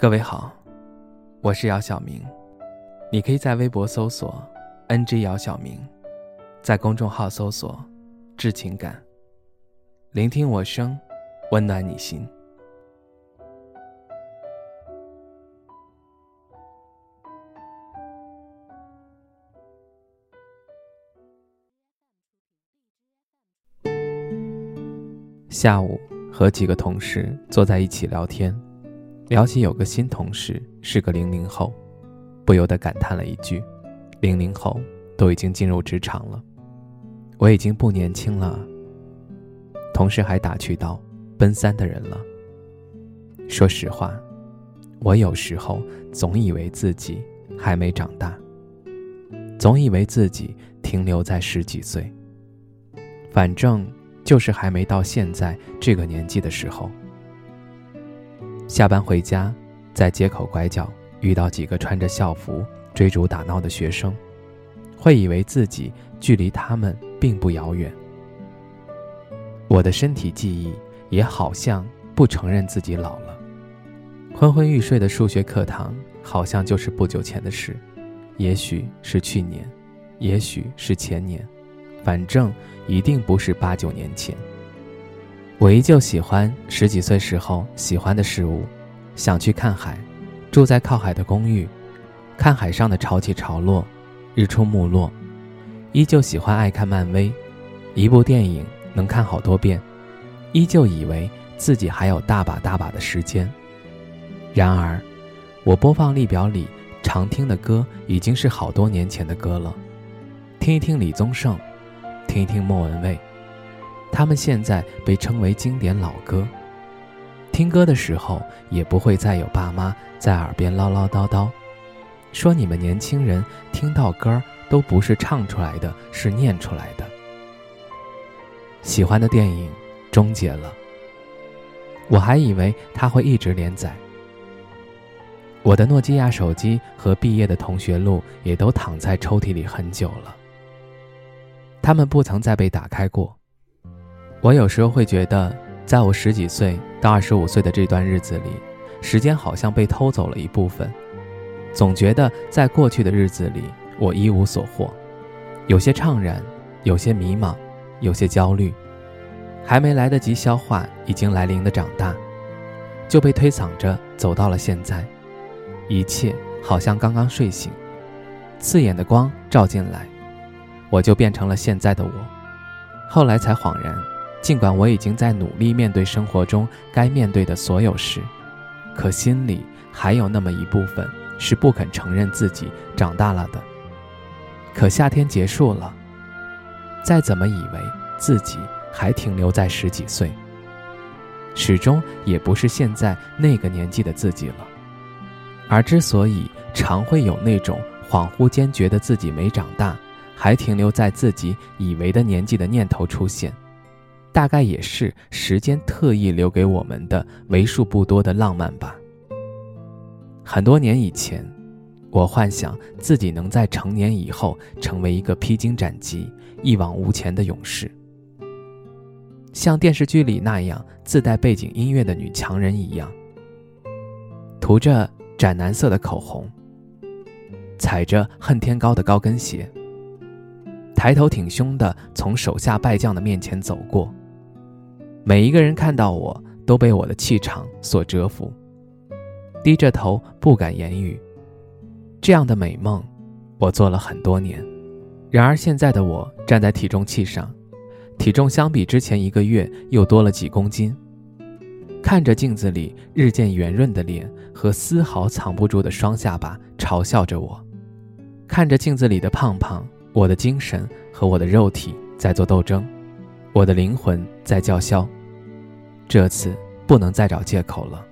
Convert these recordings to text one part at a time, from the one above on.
各位好，我是姚晓明，你可以在微博搜索 “ng 姚晓明”，在公众号搜索“致情感”，聆听我声，温暖你心。下午和几个同事坐在一起聊天。聊起有个新同事是个零零后，不由得感叹了一句：“零零后都已经进入职场了，我已经不年轻了。”同事还打趣道：“奔三的人了。”说实话，我有时候总以为自己还没长大，总以为自己停留在十几岁，反正就是还没到现在这个年纪的时候。下班回家，在街口拐角遇到几个穿着校服追逐打闹的学生，会以为自己距离他们并不遥远。我的身体记忆也好像不承认自己老了。昏昏欲睡的数学课堂好像就是不久前的事，也许是去年，也许是前年，反正一定不是八九年前。我依旧喜欢十几岁时候喜欢的事物，想去看海，住在靠海的公寓，看海上的潮起潮落，日出暮落。依旧喜欢爱看漫威，一部电影能看好多遍。依旧以为自己还有大把大把的时间。然而，我播放列表里常听的歌已经是好多年前的歌了。听一听李宗盛，听一听莫文蔚。他们现在被称为经典老歌。听歌的时候，也不会再有爸妈在耳边唠唠叨叨，说你们年轻人听到歌儿都不是唱出来的，是念出来的。喜欢的电影终结了，我还以为它会一直连载。我的诺基亚手机和毕业的同学录也都躺在抽屉里很久了，他们不曾再被打开过。我有时候会觉得，在我十几岁到二十五岁的这段日子里，时间好像被偷走了一部分。总觉得在过去的日子里，我一无所获，有些怅然，有些迷茫，有些焦虑，还没来得及消化已经来临的长大，就被推搡着走到了现在。一切好像刚刚睡醒，刺眼的光照进来，我就变成了现在的我。后来才恍然。尽管我已经在努力面对生活中该面对的所有事，可心里还有那么一部分是不肯承认自己长大了的。可夏天结束了，再怎么以为自己还停留在十几岁，始终也不是现在那个年纪的自己了。而之所以常会有那种恍惚间觉得自己没长大，还停留在自己以为的年纪的念头出现。大概也是时间特意留给我们的为数不多的浪漫吧。很多年以前，我幻想自己能在成年以后成为一个披荆斩棘、一往无前的勇士，像电视剧里那样自带背景音乐的女强人一样，涂着斩男色的口红，踩着恨天高的高跟鞋，抬头挺胸的从手下败将的面前走过。每一个人看到我都被我的气场所折服，低着头不敢言语。这样的美梦，我做了很多年。然而现在的我站在体重器上，体重相比之前一个月又多了几公斤。看着镜子里日渐圆润的脸和丝毫藏不住的双下巴，嘲笑着我。看着镜子里的胖胖，我的精神和我的肉体在做斗争，我的灵魂在叫嚣。这次不能再找借口了。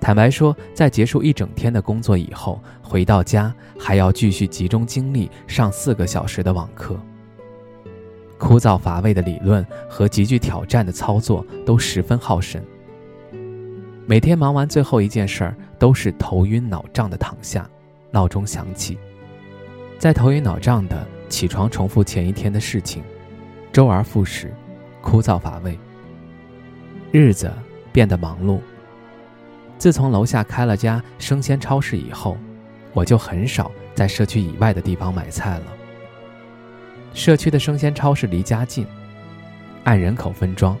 坦白说，在结束一整天的工作以后，回到家还要继续集中精力上四个小时的网课。枯燥乏味的理论和极具挑战的操作都十分耗神。每天忙完最后一件事儿，都是头晕脑胀的躺下，闹钟响起，在头晕脑胀的起床，重复前一天的事情，周而复始，枯燥乏味。日子变得忙碌，自从楼下开了家生鲜超市以后，我就很少在社区以外的地方买菜了。社区的生鲜超市离家近，按人口分装，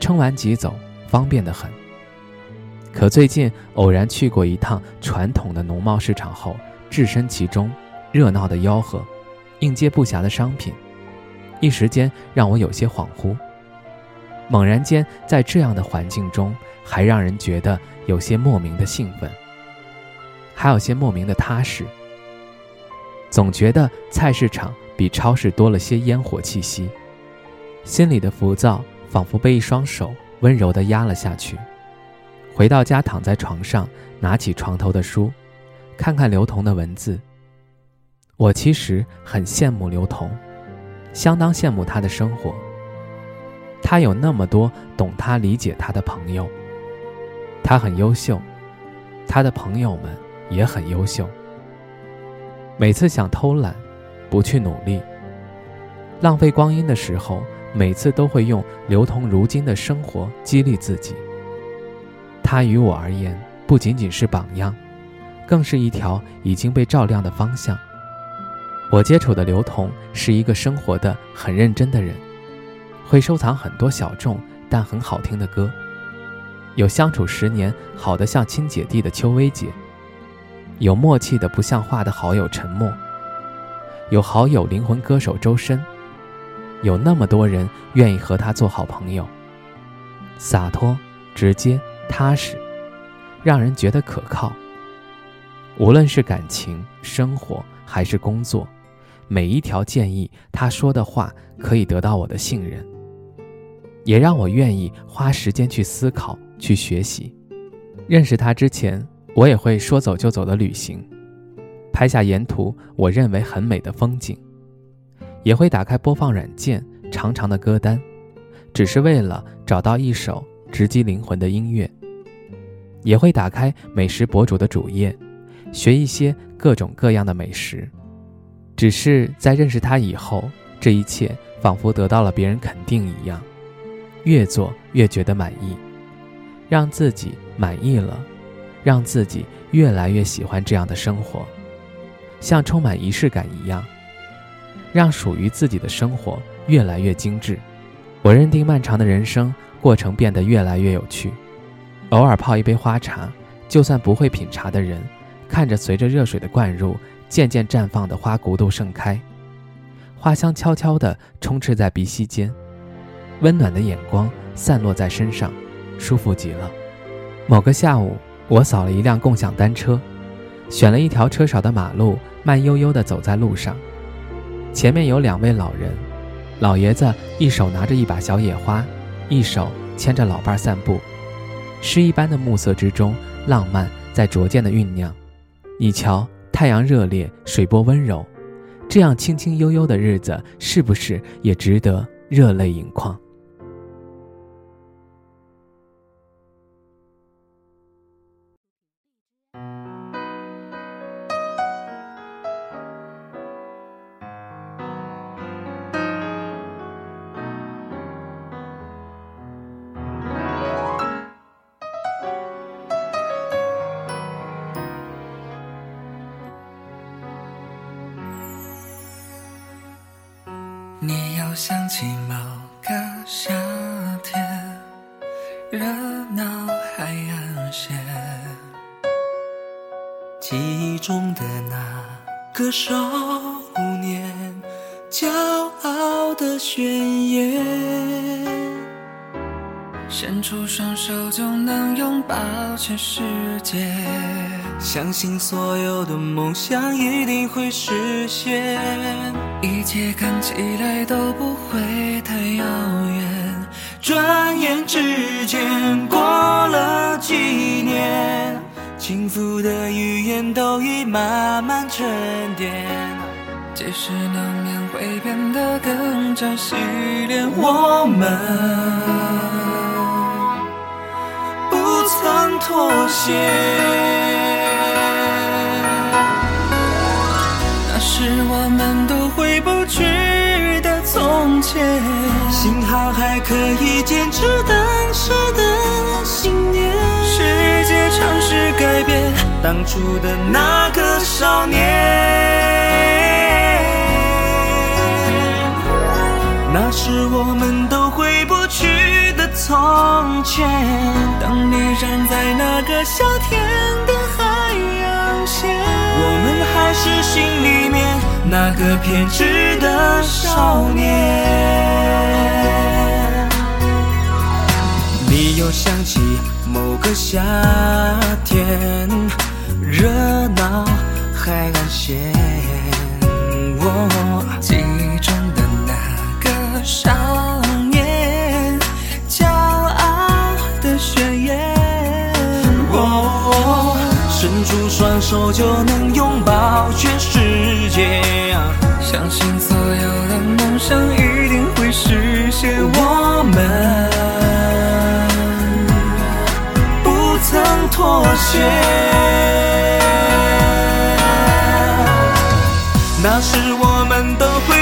称完即走，方便得很。可最近偶然去过一趟传统的农贸市场后，置身其中，热闹的吆喝，应接不暇的商品，一时间让我有些恍惚。猛然间，在这样的环境中，还让人觉得有些莫名的兴奋，还有些莫名的踏实。总觉得菜市场比超市多了些烟火气息，心里的浮躁仿佛被一双手温柔地压了下去。回到家，躺在床上，拿起床头的书，看看刘同的文字。我其实很羡慕刘同，相当羡慕他的生活。他有那么多懂他、理解他的朋友。他很优秀，他的朋友们也很优秀。每次想偷懒，不去努力，浪费光阴的时候，每次都会用刘同如今的生活激励自己。他于我而言，不仅仅是榜样，更是一条已经被照亮的方向。我接触的刘同是一个生活的很认真的人，会收藏很多小众但很好听的歌，有相处十年好的像亲姐弟的邱薇姐，有默契的不像话的好友陈默，有好友灵魂歌手周深，有那么多人愿意和他做好朋友，洒脱直接。踏实，让人觉得可靠。无论是感情、生活还是工作，每一条建议，他说的话可以得到我的信任，也让我愿意花时间去思考、去学习。认识他之前，我也会说走就走的旅行，拍下沿途我认为很美的风景，也会打开播放软件长长的歌单，只是为了找到一首直击灵魂的音乐。也会打开美食博主的主页，学一些各种各样的美食。只是在认识他以后，这一切仿佛得到了别人肯定一样，越做越觉得满意，让自己满意了，让自己越来越喜欢这样的生活，像充满仪式感一样，让属于自己的生活越来越精致。我认定漫长的人生过程变得越来越有趣。偶尔泡一杯花茶，就算不会品茶的人，看着随着热水的灌入，渐渐绽放的花骨朵盛开，花香悄悄地充斥在鼻息间，温暖的眼光散落在身上，舒服极了。某个下午，我扫了一辆共享单车，选了一条车少的马路，慢悠悠地走在路上。前面有两位老人，老爷子一手拿着一把小野花，一手牵着老伴散步。诗一般的暮色之中，浪漫在逐渐的酝酿。你瞧，太阳热烈，水波温柔，这样轻轻悠悠的日子，是不是也值得热泪盈眶？你又想起某个夏天，热闹海岸线，记忆中的那个少年，骄傲的宣言。伸出双手就能拥抱全世界，相信所有的梦想一定会实现，一切看起来都不会太遥远。转眼之间过了几年，轻浮的语言都已慢慢沉淀，即使难免会变得更加洗练我们不。曾妥协，前。幸好还可以坚持当时的信念。世界尝试改变。当初的那个少年，那是我们都回不去的从前。当你站在那个夏天的海洋线，是心里面那个偏执的少年。你又想起某个夏天，热闹海岸线，我记忆中的那个少手就能拥抱全世界，相信所有的梦想一定会实现，我们不曾。妥协，那时我们都会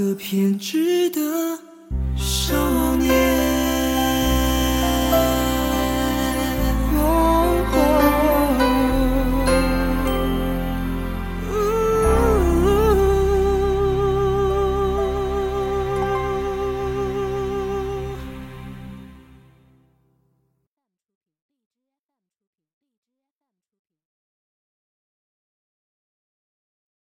个偏执。